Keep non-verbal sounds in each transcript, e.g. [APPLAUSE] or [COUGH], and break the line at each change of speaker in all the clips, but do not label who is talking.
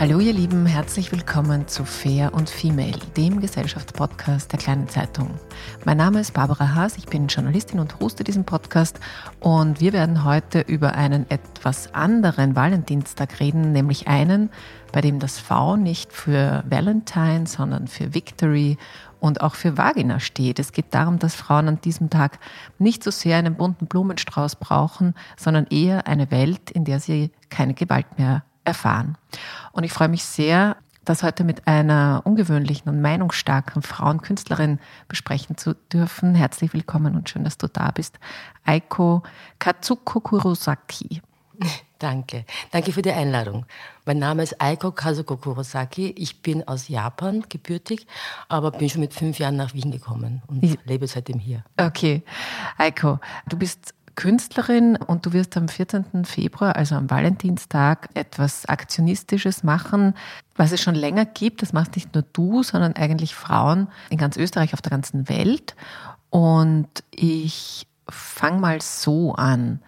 Hallo ihr Lieben, herzlich willkommen zu Fair und Female, dem Gesellschaftspodcast der kleinen Zeitung. Mein Name ist Barbara Haas, ich bin Journalistin und hoste diesen Podcast und wir werden heute über einen etwas anderen Valentinstag reden, nämlich einen, bei dem das V nicht für Valentine, sondern für Victory und auch für Vagina steht. Es geht darum, dass Frauen an diesem Tag nicht so sehr einen bunten Blumenstrauß brauchen, sondern eher eine Welt, in der sie keine Gewalt mehr erfahren. Und ich freue mich sehr, das heute mit einer ungewöhnlichen und meinungsstarken Frauenkünstlerin besprechen zu dürfen. Herzlich willkommen und schön, dass du da bist. Aiko Katsuko Kurosaki. [LAUGHS]
Danke. Danke für die Einladung. Mein Name ist Aiko Kazuko Kurosaki. Ich bin aus Japan gebürtig, aber bin schon mit fünf Jahren nach Wien gekommen und ja. lebe seitdem hier.
Okay. Aiko, du bist Künstlerin und du wirst am 14. Februar, also am Valentinstag, etwas Aktionistisches machen, was es schon länger gibt. Das macht nicht nur du, sondern eigentlich Frauen in ganz Österreich, auf der ganzen Welt. Und ich fange mal so an.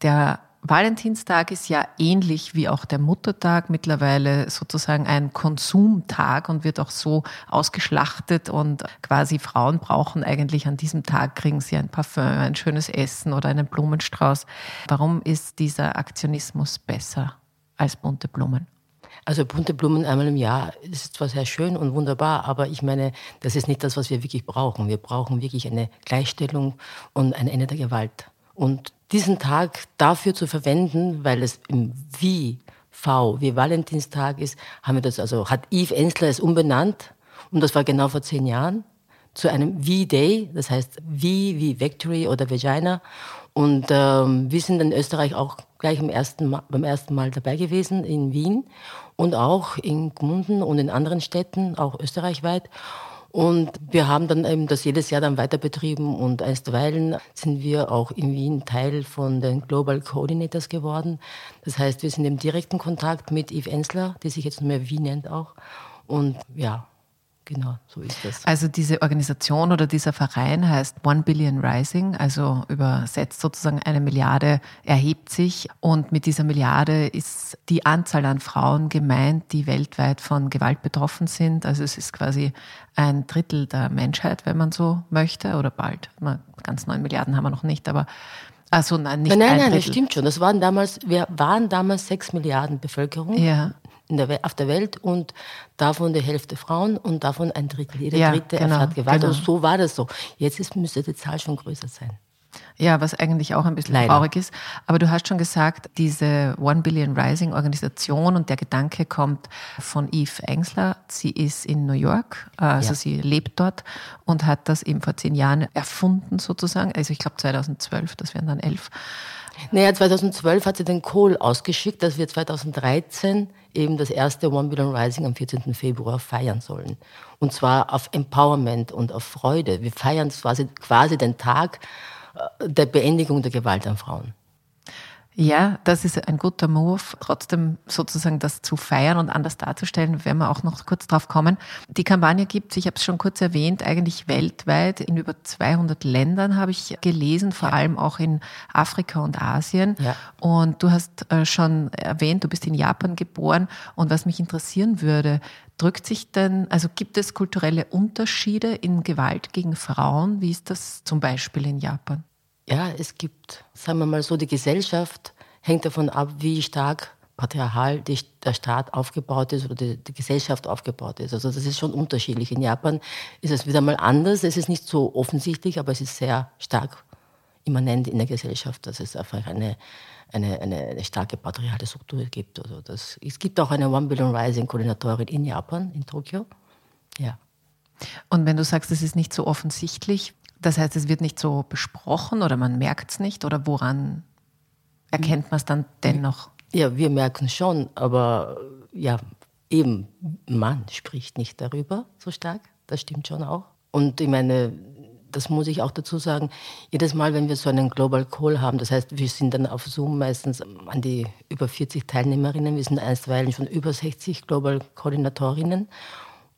Der Valentinstag ist ja ähnlich wie auch der Muttertag mittlerweile sozusagen ein Konsumtag und wird auch so ausgeschlachtet und quasi Frauen brauchen eigentlich an diesem Tag, kriegen sie ein Parfum, ein schönes Essen oder einen Blumenstrauß. Warum ist dieser Aktionismus besser als bunte Blumen?
Also bunte Blumen einmal im Jahr ist zwar sehr schön und wunderbar, aber ich meine, das ist nicht das, was wir wirklich brauchen. Wir brauchen wirklich eine Gleichstellung und ein Ende der Gewalt. Und diesen Tag dafür zu verwenden, weil es im Wie V, wie Valentinstag ist, haben wir das also, hat Yves Ensler es umbenannt und das war genau vor zehn Jahren zu einem V-Day, das heißt V wie Victory oder Vagina. Und ähm, wir sind in Österreich auch gleich ersten Mal, beim ersten Mal dabei gewesen in Wien und auch in Gmunden und in anderen Städten, auch österreichweit. Und wir haben dann eben das jedes Jahr dann weiter betrieben und einstweilen sind wir auch in Wien Teil von den Global Coordinators geworden. Das heißt, wir sind im direkten Kontakt mit Yves Ensler, die sich jetzt nur mehr Wien nennt auch. Und ja, Genau, so ist das.
Also diese Organisation oder dieser Verein heißt One Billion Rising, also übersetzt sozusagen eine Milliarde erhebt sich. Und mit dieser Milliarde ist die Anzahl an Frauen gemeint, die weltweit von Gewalt betroffen sind. Also es ist quasi ein Drittel der Menschheit, wenn man so möchte, oder bald. Ganz neun Milliarden haben wir noch nicht, aber also nein, nicht
nein, nein, nein, das stimmt schon. Das waren damals, wir waren damals sechs Milliarden Bevölkerung.
Ja
der, auf der Welt und davon die Hälfte Frauen und davon ein Drittel. Jeder ja, Dritte genau, erfährt Gewalt. Genau. Und so war das so. Jetzt ist, müsste die Zahl schon größer sein.
Ja, was eigentlich auch ein bisschen Leider. traurig ist. Aber du hast schon gesagt, diese One Billion Rising Organisation und der Gedanke kommt von Eve Engsler. Sie ist in New York, also ja. sie lebt dort und hat das eben vor zehn Jahren erfunden sozusagen. Also ich glaube 2012, das wären dann elf.
Naja, 2012 hat sie den Call ausgeschickt, dass wir 2013 eben das erste One Billion Rising am 14. Februar feiern sollen. Und zwar auf Empowerment und auf Freude. Wir feiern quasi, quasi den Tag äh, der Beendigung der Gewalt an Frauen.
Ja, das ist ein guter Move, trotzdem sozusagen das zu feiern und anders darzustellen, werden wir auch noch kurz drauf kommen. Die Kampagne gibt es, ich habe es schon kurz erwähnt, eigentlich weltweit in über 200 Ländern habe ich gelesen, vor allem auch in Afrika und Asien. Ja. Und du hast äh, schon erwähnt, du bist in Japan geboren und was mich interessieren würde, drückt sich denn, also gibt es kulturelle Unterschiede in Gewalt gegen Frauen? Wie ist das zum Beispiel in Japan?
Ja, es gibt, sagen wir mal so, die Gesellschaft hängt davon ab, wie stark patriarchal der Staat aufgebaut ist oder die, die, Gesellschaft aufgebaut ist. Also das ist schon unterschiedlich. In Japan ist es wieder mal anders. Es ist nicht so offensichtlich, aber es ist sehr stark immanent in der Gesellschaft, dass es einfach eine, eine, eine, eine starke patriarchale Struktur gibt. Also das, es gibt auch eine One Billion Rising Koordinatorin in Japan, in Tokio. Ja.
Und wenn du sagst, es ist nicht so offensichtlich, das heißt, es wird nicht so besprochen oder man merkt es nicht oder woran erkennt man es dann dennoch?
Ja, wir merken schon, aber ja, eben, man spricht nicht darüber so stark, das stimmt schon auch. Und ich meine, das muss ich auch dazu sagen, jedes Mal, wenn wir so einen Global Call haben, das heißt, wir sind dann auf Zoom meistens an die über 40 Teilnehmerinnen, wir sind einstweilen schon über 60 Global Koordinatorinnen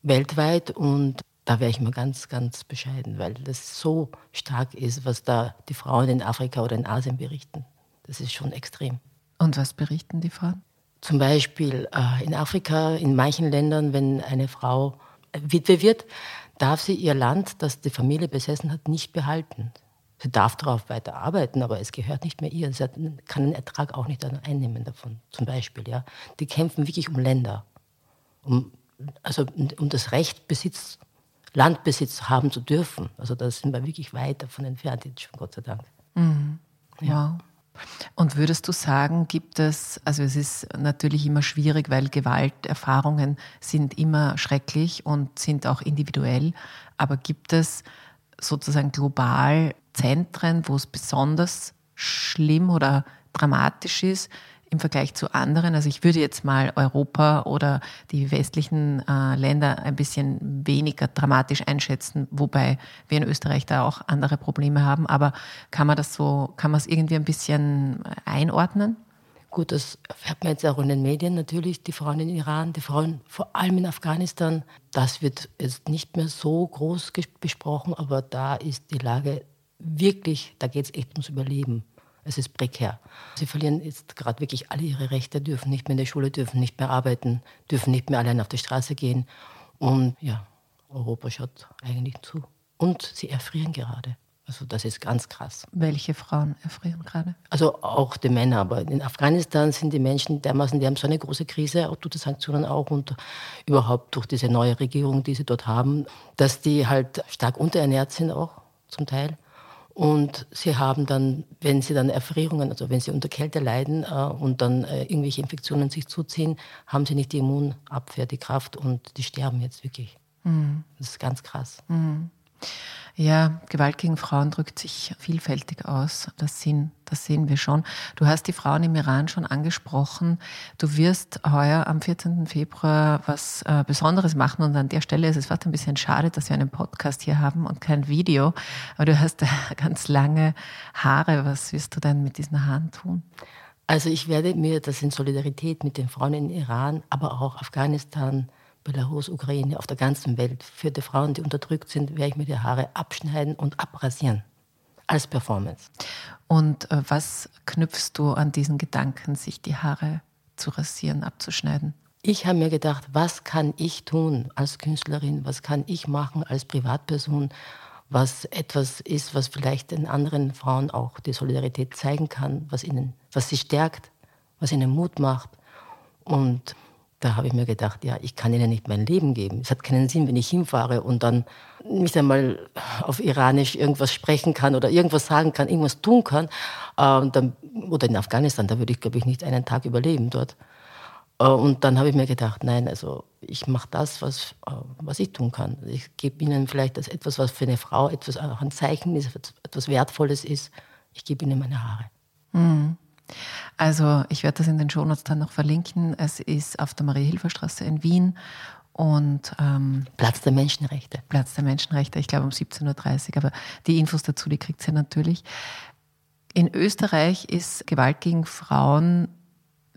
weltweit und da wäre ich mal ganz, ganz bescheiden, weil das so stark ist, was da die Frauen in Afrika oder in Asien berichten. Das ist schon extrem.
Und was berichten die Frauen?
Zum Beispiel äh, in Afrika, in manchen Ländern, wenn eine Frau Witwe wird, darf sie ihr Land, das die Familie besessen hat, nicht behalten. Sie darf darauf weiter arbeiten, aber es gehört nicht mehr ihr. Sie kann den Ertrag auch nicht einnehmen davon, zum Beispiel. Ja. Die kämpfen wirklich um Länder, um, also um das Recht, Besitz Landbesitz haben zu dürfen. Also da sind wir wirklich weit davon entfernt, jetzt schon Gott sei Dank.
Mhm. Ja. Und würdest du sagen, gibt es, also es ist natürlich immer schwierig, weil Gewalterfahrungen sind immer schrecklich und sind auch individuell, aber gibt es sozusagen global Zentren, wo es besonders schlimm oder dramatisch ist, im Vergleich zu anderen. Also ich würde jetzt mal Europa oder die westlichen äh, Länder ein bisschen weniger dramatisch einschätzen, wobei wir in Österreich da auch andere Probleme haben. Aber kann man das so, kann man es irgendwie ein bisschen einordnen?
Gut, das erfährt man jetzt auch in den Medien natürlich, die Frauen in Iran, die Frauen vor allem in Afghanistan. Das wird jetzt nicht mehr so groß besprochen, aber da ist die Lage wirklich, da geht es echt ums Überleben. Es ist prekär. Sie verlieren jetzt gerade wirklich alle ihre Rechte, dürfen nicht mehr in der Schule, dürfen nicht mehr arbeiten, dürfen nicht mehr allein auf die Straße gehen. Und ja, Europa schaut eigentlich zu. Und sie erfrieren gerade. Also das ist ganz krass.
Welche Frauen erfrieren gerade?
Also auch die Männer, aber in Afghanistan sind die Menschen dermaßen, die haben so eine große Krise, auch durch die Sanktionen auch und überhaupt durch diese neue Regierung, die sie dort haben, dass die halt stark unterernährt sind auch zum Teil und sie haben dann, wenn sie dann Erfrierungen, also wenn sie unter Kälte leiden äh, und dann äh, irgendwelche Infektionen sich zuziehen, haben sie nicht die Immunabwehr, die Kraft und die sterben jetzt wirklich. Mhm. Das ist ganz krass.
Mhm. Ja, Gewalt gegen Frauen drückt sich vielfältig aus. Das sehen, das sehen wir schon. Du hast die Frauen im Iran schon angesprochen. Du wirst heuer am 14. Februar was äh, Besonderes machen und an der Stelle ist es fast ein bisschen schade, dass wir einen Podcast hier haben und kein Video. Aber du hast [LAUGHS] ganz lange Haare. Was wirst du denn mit diesen Haaren tun?
Also ich werde mir das in Solidarität mit den Frauen in Iran, aber auch Afghanistan, Belarus, Ukraine, auf der ganzen Welt. Für die Frauen, die unterdrückt sind, werde ich mir die Haare abschneiden und abrasieren. Als Performance.
Und äh, was knüpfst du an diesen Gedanken, sich die Haare zu rasieren, abzuschneiden?
Ich habe mir gedacht, was kann ich tun als Künstlerin, was kann ich machen als Privatperson, was etwas ist, was vielleicht den anderen Frauen auch die Solidarität zeigen kann, was, ihnen, was sie stärkt, was ihnen Mut macht. Und da habe ich mir gedacht, ja, ich kann ihnen nicht mein Leben geben. Es hat keinen Sinn, wenn ich hinfahre und dann nicht einmal auf Iranisch irgendwas sprechen kann oder irgendwas sagen kann, irgendwas tun kann. Äh, dann, oder in Afghanistan, da würde ich, glaube ich, nicht einen Tag überleben dort. Äh, und dann habe ich mir gedacht, nein, also ich mache das, was, äh, was ich tun kann. Ich gebe ihnen vielleicht etwas, was für eine Frau etwas ein Zeichen ist, etwas Wertvolles ist. Ich gebe ihnen meine Haare.
Mhm. Also ich werde das in den Shownotes dann noch verlinken. Es ist auf der Marie-Hilfer-Straße in Wien und
ähm, Platz der Menschenrechte.
Platz der Menschenrechte, ich glaube um 17.30 Uhr, aber die Infos dazu, die kriegt ihr natürlich. In Österreich ist Gewalt gegen Frauen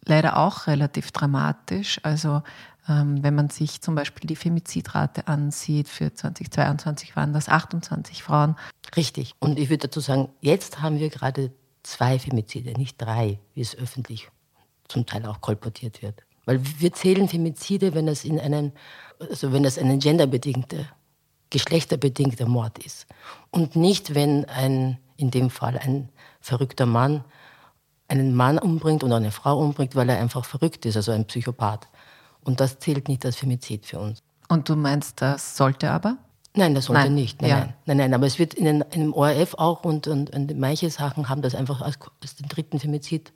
leider auch relativ dramatisch. Also ähm, wenn man sich zum Beispiel die Femizidrate ansieht, für 2022 waren das 28 Frauen.
Richtig. Und ich würde dazu sagen, jetzt haben wir gerade zwei Femizide, nicht drei, wie es öffentlich zum Teil auch kolportiert wird. Weil wir zählen Femizide, wenn es in einem, also wenn es ein genderbedingter, geschlechterbedingter Mord ist. Und nicht, wenn ein, in dem Fall ein verrückter Mann einen Mann umbringt oder eine Frau umbringt, weil er einfach verrückt ist, also ein Psychopath. Und das zählt nicht als Femizid für uns.
Und du meinst, das sollte aber?
Nein, das sollte nein. nicht. Nein, ja. nein, nein, nein. Aber es wird in, den, in dem ORF auch und, und, und, manche Sachen haben das einfach als, als den dritten Femizid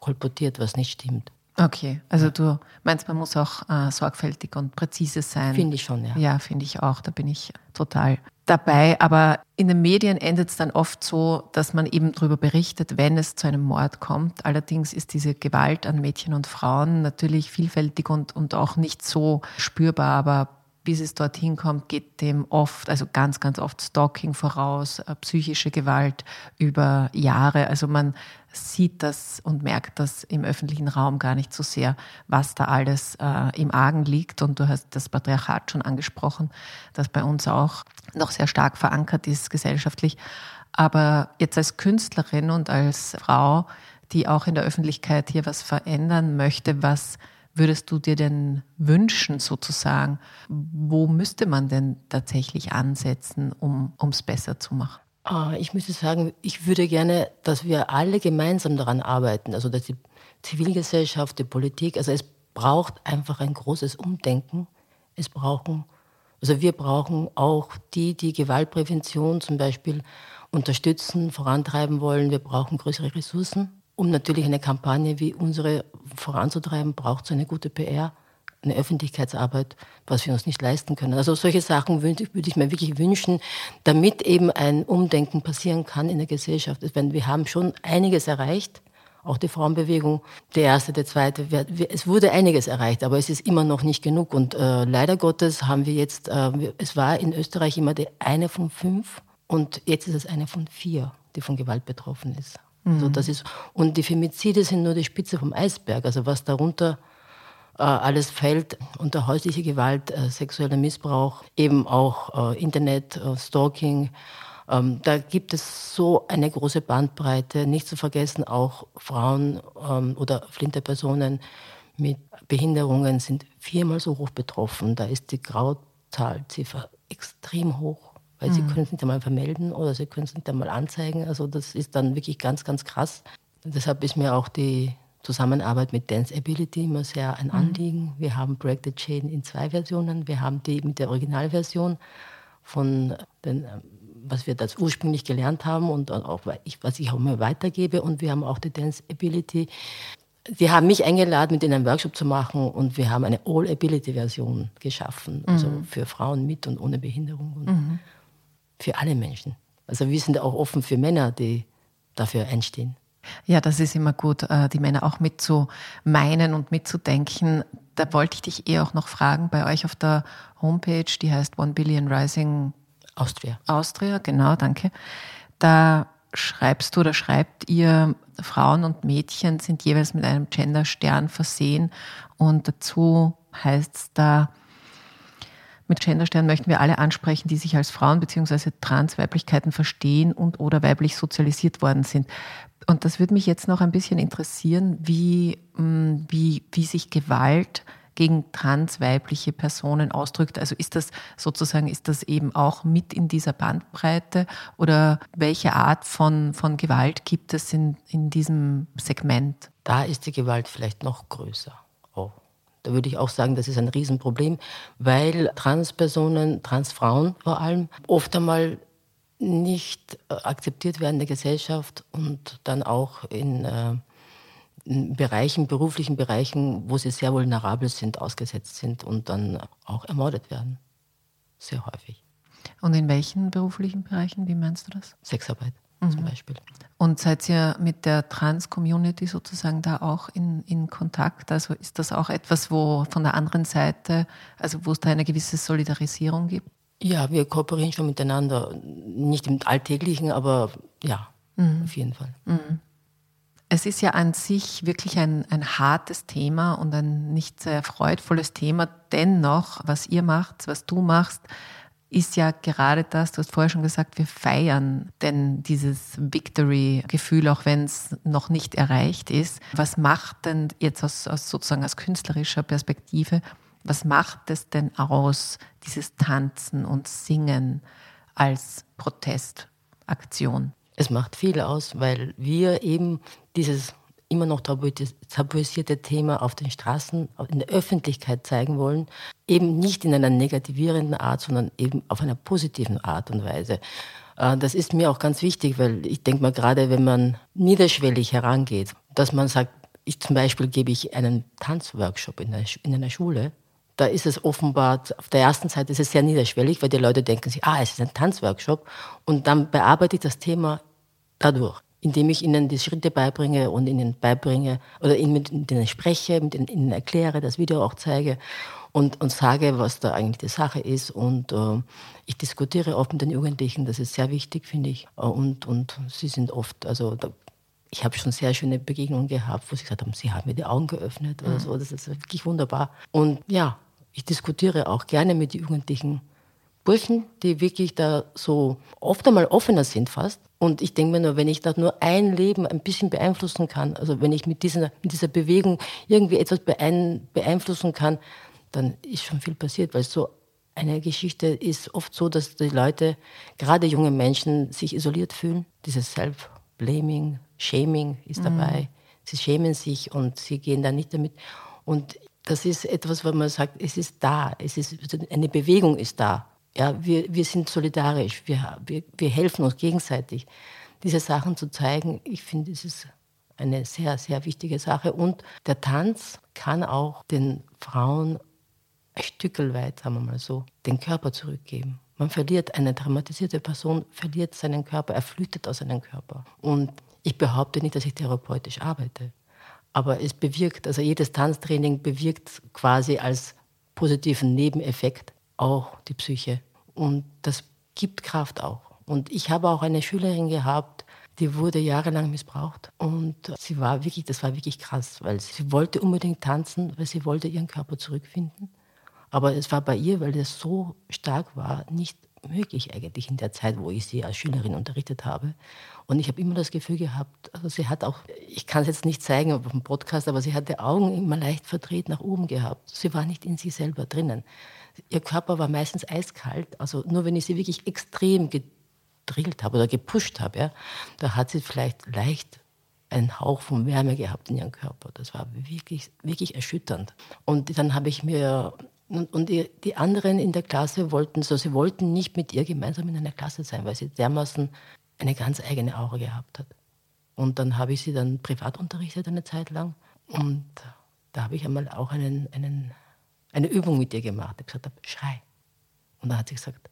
kolportiert, was nicht stimmt.
Okay, also du meinst, man muss auch äh, sorgfältig und präzise sein.
Finde ich schon, ja.
Ja, finde ich auch. Da bin ich total dabei. Aber in den Medien endet es dann oft so, dass man eben darüber berichtet, wenn es zu einem Mord kommt. Allerdings ist diese Gewalt an Mädchen und Frauen natürlich vielfältig und, und auch nicht so spürbar, aber bis es dorthin kommt, geht dem oft, also ganz, ganz oft Stalking voraus, äh, psychische Gewalt über Jahre. Also man sieht das und merkt das im öffentlichen Raum gar nicht so sehr, was da alles äh, im Argen liegt. Und du hast das Patriarchat schon angesprochen, das bei uns auch noch sehr stark verankert ist gesellschaftlich. Aber jetzt als Künstlerin und als Frau, die auch in der Öffentlichkeit hier was verändern möchte, was würdest du dir denn wünschen sozusagen? Wo müsste man denn tatsächlich ansetzen, um es besser zu machen?
Ah, ich müsste sagen, ich würde gerne, dass wir alle gemeinsam daran arbeiten, also dass die Zivilgesellschaft, die Politik, also es braucht einfach ein großes Umdenken. Es brauchen, also wir brauchen auch die, die Gewaltprävention zum Beispiel unterstützen, vorantreiben wollen. Wir brauchen größere Ressourcen. Um natürlich eine Kampagne wie unsere voranzutreiben, braucht es eine gute PR eine Öffentlichkeitsarbeit, was wir uns nicht leisten können. Also solche Sachen würde, ich mir wirklich wünschen, damit eben ein Umdenken passieren kann in der Gesellschaft. Wir haben schon einiges erreicht, auch die Frauenbewegung, der erste, der zweite, es wurde einiges erreicht, aber es ist immer noch nicht genug. Und äh, leider Gottes haben wir jetzt, äh, es war in Österreich immer die eine von fünf und jetzt ist es eine von vier, die von Gewalt betroffen ist. Mhm. Also das ist und die Femizide sind nur die Spitze vom Eisberg. Also was darunter äh, alles fällt unter häusliche Gewalt, äh, sexueller Missbrauch, eben auch äh, Internet, Stalking. Ähm, da gibt es so eine große Bandbreite. Nicht zu vergessen, auch Frauen ähm, oder flinte Personen mit Behinderungen sind viermal so hoch betroffen. Da ist die Grauzahlziffer extrem hoch, weil mhm. sie können es nicht einmal vermelden oder sie können es nicht einmal anzeigen. Also das ist dann wirklich ganz, ganz krass. Deshalb ist mir auch die Zusammenarbeit mit Dance Ability immer sehr ein mhm. Anliegen. Wir haben Break the Chain in zwei Versionen. Wir haben die mit der Originalversion von den, was wir das ursprünglich gelernt haben und auch was ich auch immer weitergebe. Und wir haben auch die Dance Ability. Sie haben mich eingeladen, mit ihnen einen Workshop zu machen und wir haben eine All-Ability-Version geschaffen, also mhm. für Frauen mit und ohne Behinderung und mhm. Für alle Menschen. Also wir sind auch offen für Männer, die dafür einstehen.
Ja, das ist immer gut, äh, die Männer auch mitzumeinen und mitzudenken. Da wollte ich dich eh auch noch fragen, bei euch auf der Homepage, die heißt One Billion Rising
Austria.
Austria, genau, danke. Da schreibst du oder schreibt ihr, Frauen und Mädchen sind jeweils mit einem Genderstern versehen und dazu heißt es da, mit Genderstern möchten wir alle ansprechen, die sich als Frauen bzw. Transweiblichkeiten verstehen und oder weiblich sozialisiert worden sind. Und das würde mich jetzt noch ein bisschen interessieren, wie, mm, wie, wie sich Gewalt gegen transweibliche Personen ausdrückt. Also ist das sozusagen, ist das eben auch mit in dieser Bandbreite oder welche Art von, von Gewalt gibt es in, in diesem Segment?
Da ist die Gewalt vielleicht noch größer. Da würde ich auch sagen, das ist ein Riesenproblem, weil Transpersonen, Transfrauen vor allem, oft einmal nicht äh, akzeptiert werden in der Gesellschaft und dann auch in, äh, in, Bereichen, beruflichen Bereichen, wo sie sehr vulnerabel sind, ausgesetzt sind und dann auch ermordet werden. Sehr häufig.
Und in welchen beruflichen Bereichen, wie meinst du das?
Sexarbeit mhm. zum Beispiel.
Und seid ihr mit der Trans-Community sozusagen da auch in, in Kontakt? Also ist das auch etwas, wo von der anderen Seite, also wo es da eine gewisse Solidarisierung gibt?
Ja, wir kooperieren schon miteinander. Nicht im Alltäglichen, aber ja, Mhm. Auf jeden Fall.
Mhm. Es ist ja an sich wirklich ein, ein hartes Thema und ein nicht sehr freudvolles Thema. Dennoch, was ihr macht, was du machst, ist ja gerade das, du hast vorher schon gesagt, wir feiern denn dieses Victory-Gefühl, auch wenn es noch nicht erreicht ist. Was macht denn jetzt aus, aus sozusagen aus künstlerischer Perspektive, was macht es denn aus, dieses Tanzen und Singen als Protestaktion?
Es macht viel aus, weil wir eben dieses immer noch tabuisierte Thema auf den Straßen, in der Öffentlichkeit zeigen wollen, eben nicht in einer negativierenden Art, sondern eben auf einer positiven Art und Weise. Äh, das ist mir auch ganz wichtig, weil ich denke mal gerade, wenn man niederschwellig herangeht, dass man sagt, ich zum Beispiel gebe ich einen Tanzworkshop in, der, in einer Schule, da ist es offenbar, auf der ersten Seite ist es sehr niederschwellig, weil die Leute denken sich, ah, es ist ein Tanzworkshop und dann bearbeite ich das Thema dadurch indem ich ihnen die Schritte beibringe und ihnen beibringe oder ihnen mit denen spreche, mit ihnen erkläre, das Video auch zeige und, und sage, was da eigentlich die Sache ist. Und äh, ich diskutiere oft mit den Jugendlichen, das ist sehr wichtig, finde ich. Und, und sie sind oft, also da, ich habe schon sehr schöne Begegnungen gehabt, wo sie gesagt haben, sie haben mir die Augen geöffnet oder mhm. so. Das ist wirklich wunderbar. Und ja, ich diskutiere auch gerne mit den Jugendlichen Burschen, die wirklich da so oft einmal offener sind fast. Und ich denke mir nur, wenn ich da nur ein Leben ein bisschen beeinflussen kann, also wenn ich mit dieser, mit dieser Bewegung irgendwie etwas beeinflussen kann, dann ist schon viel passiert, weil so eine Geschichte ist oft so, dass die Leute, gerade junge Menschen, sich isoliert fühlen. Dieses Self-Blaming, Shaming ist mhm. dabei. Sie schämen sich und sie gehen da nicht damit. Und das ist etwas, wo man sagt, es ist da, es ist, eine Bewegung ist da. Ja, wir, wir sind solidarisch, wir, wir, wir helfen uns gegenseitig. Diese Sachen zu zeigen, ich finde, es ist eine sehr, sehr wichtige Sache. Und der Tanz kann auch den Frauen ein Stück weit, sagen wir mal so, den Körper zurückgeben. Man verliert, eine traumatisierte Person verliert seinen Körper, er flüchtet aus seinem Körper. Und ich behaupte nicht, dass ich therapeutisch arbeite. Aber es bewirkt, also jedes Tanztraining bewirkt quasi als positiven Nebeneffekt auch die Psyche. Und das gibt Kraft auch. Und ich habe auch eine Schülerin gehabt, die wurde jahrelang missbraucht. Und sie war wirklich, das war wirklich krass, weil sie wollte unbedingt tanzen, weil sie wollte ihren Körper zurückfinden. Aber es war bei ihr, weil das so stark war, nicht möglich eigentlich in der Zeit, wo ich sie als Schülerin unterrichtet habe. Und ich habe immer das Gefühl gehabt, also sie hat auch, ich kann es jetzt nicht zeigen auf dem Podcast, aber sie hat die Augen immer leicht verdreht nach oben gehabt. Sie war nicht in sich selber drinnen. Ihr Körper war meistens eiskalt. Also nur wenn ich sie wirklich extrem gedrillt habe oder gepusht habe, ja, da hat sie vielleicht leicht einen Hauch von Wärme gehabt in ihrem Körper. Das war wirklich, wirklich erschütternd. Und dann habe ich mir und, und die, die, anderen in der Klasse wollten so, sie wollten nicht mit ihr gemeinsam in einer Klasse sein, weil sie dermaßen eine ganz eigene Aura gehabt hat. Und dann habe ich sie dann privat unterrichtet eine Zeit lang. Und da habe ich einmal auch einen, einen eine Übung mit ihr gemacht. Ich gesagt habe, schrei. Und dann hat sie gesagt,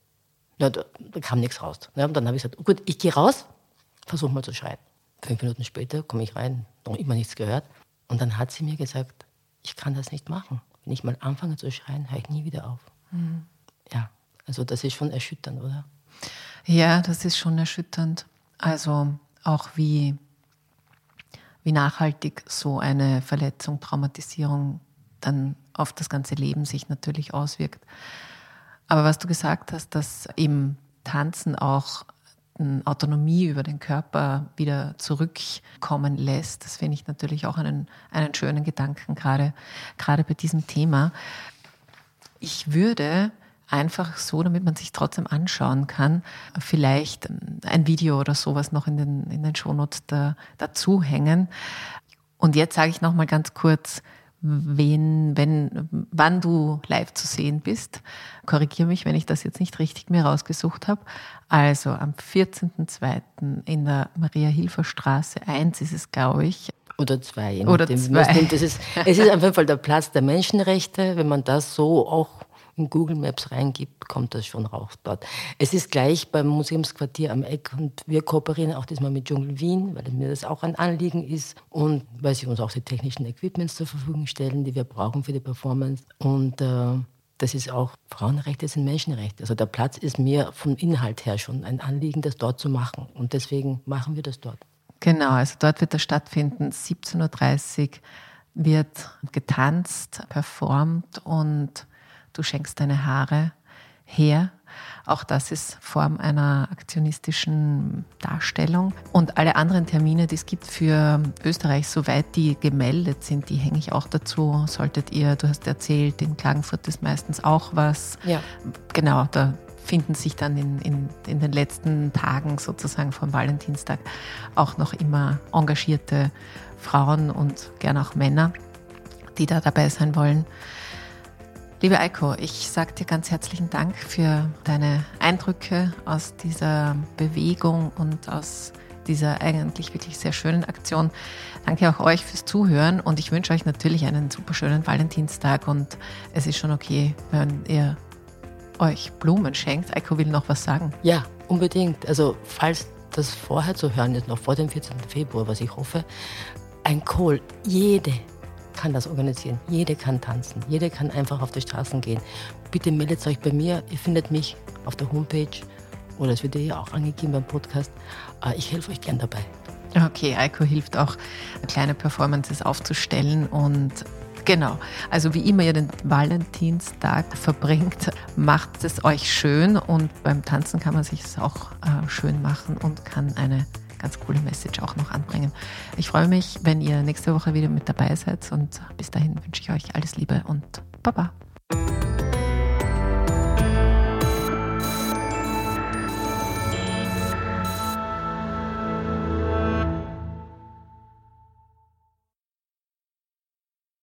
ja, da, da kam nichts raus. Ja, und dann habe ich gesagt, gut, ich gehe raus, versuche mal zu schreien. Fünf Minuten später komme ich rein, noch immer nichts gehört. Und dann hat sie mir gesagt, ich kann das nicht machen. Wenn ich mal anfange zu schreien, höre ich nie wieder auf. Mhm. Ja, also das ist schon erschütternd, oder?
Ja, das ist schon erschütternd. Also auch wie, wie nachhaltig so eine Verletzung, Traumatisierung dann auf das ganze Leben sich natürlich auswirkt. Aber was du gesagt hast, dass im Tanzen auch Autonomie über den Körper wieder zurückkommen lässt, das finde ich natürlich auch einen, einen schönen Gedanken, gerade, gerade bei diesem Thema. Ich würde einfach so, damit man sich trotzdem anschauen kann, vielleicht ein Video oder sowas noch in den, in den Shownotes da, dazu hängen. Und jetzt sage ich nochmal ganz kurz, wen, wenn, wann du live zu sehen bist. Korrigiere mich, wenn ich das jetzt nicht richtig mir rausgesucht habe. Also am 14.02. in der Maria-Hilfer-Straße 1 ist es, glaube ich.
Oder zwei.
Oder zwei.
Nimmt. Das ist, es ist auf jeden Fall der Platz der Menschenrechte, wenn man das so auch in Google Maps reingibt, kommt das schon raus dort. Es ist gleich beim Museumsquartier am Eck und wir kooperieren auch diesmal mit Dschungel Wien, weil mir das auch ein Anliegen ist und weil sie uns auch die technischen Equipments zur Verfügung stellen, die wir brauchen für die Performance. Und äh, das ist auch, Frauenrechte sind Menschenrechte. Also der Platz ist mir vom Inhalt her schon ein Anliegen, das dort zu machen. Und deswegen machen wir das dort.
Genau, also dort wird das stattfinden. 17.30 Uhr wird getanzt, performt und du schenkst deine Haare her. Auch das ist Form einer aktionistischen Darstellung. Und alle anderen Termine, die es gibt für Österreich, soweit die gemeldet sind, die hänge ich auch dazu. Solltet ihr, du hast erzählt, in Klagenfurt ist meistens auch was.
Ja.
Genau, da finden sich dann in, in, in den letzten Tagen sozusagen vom Valentinstag auch noch immer engagierte Frauen und gern auch Männer, die da dabei sein wollen. Liebe Eiko, ich sage dir ganz herzlichen Dank für deine Eindrücke aus dieser Bewegung und aus dieser eigentlich wirklich sehr schönen Aktion. Danke auch euch fürs Zuhören und ich wünsche euch natürlich einen super schönen Valentinstag und es ist schon okay, wenn ihr euch Blumen schenkt. Eiko will noch was sagen.
Ja, unbedingt. Also falls das vorher zu hören ist, noch vor dem 14. Februar, was ich hoffe, ein Kohl, jede kann das organisieren. Jede kann tanzen. Jede kann einfach auf die Straßen gehen. Bitte meldet euch bei mir. Ihr findet mich auf der Homepage oder es wird ja auch angegeben beim Podcast. Äh, ich helfe euch gern dabei.
Okay, Eiko hilft auch, kleine Performances aufzustellen und Genau. Also wie immer ihr den Valentinstag verbringt, macht es euch schön und beim Tanzen kann man sich es auch äh, schön machen und kann eine ganz coole Message auch noch anbringen. Ich freue mich, wenn ihr nächste Woche wieder mit dabei seid und bis dahin wünsche ich euch alles Liebe und Baba.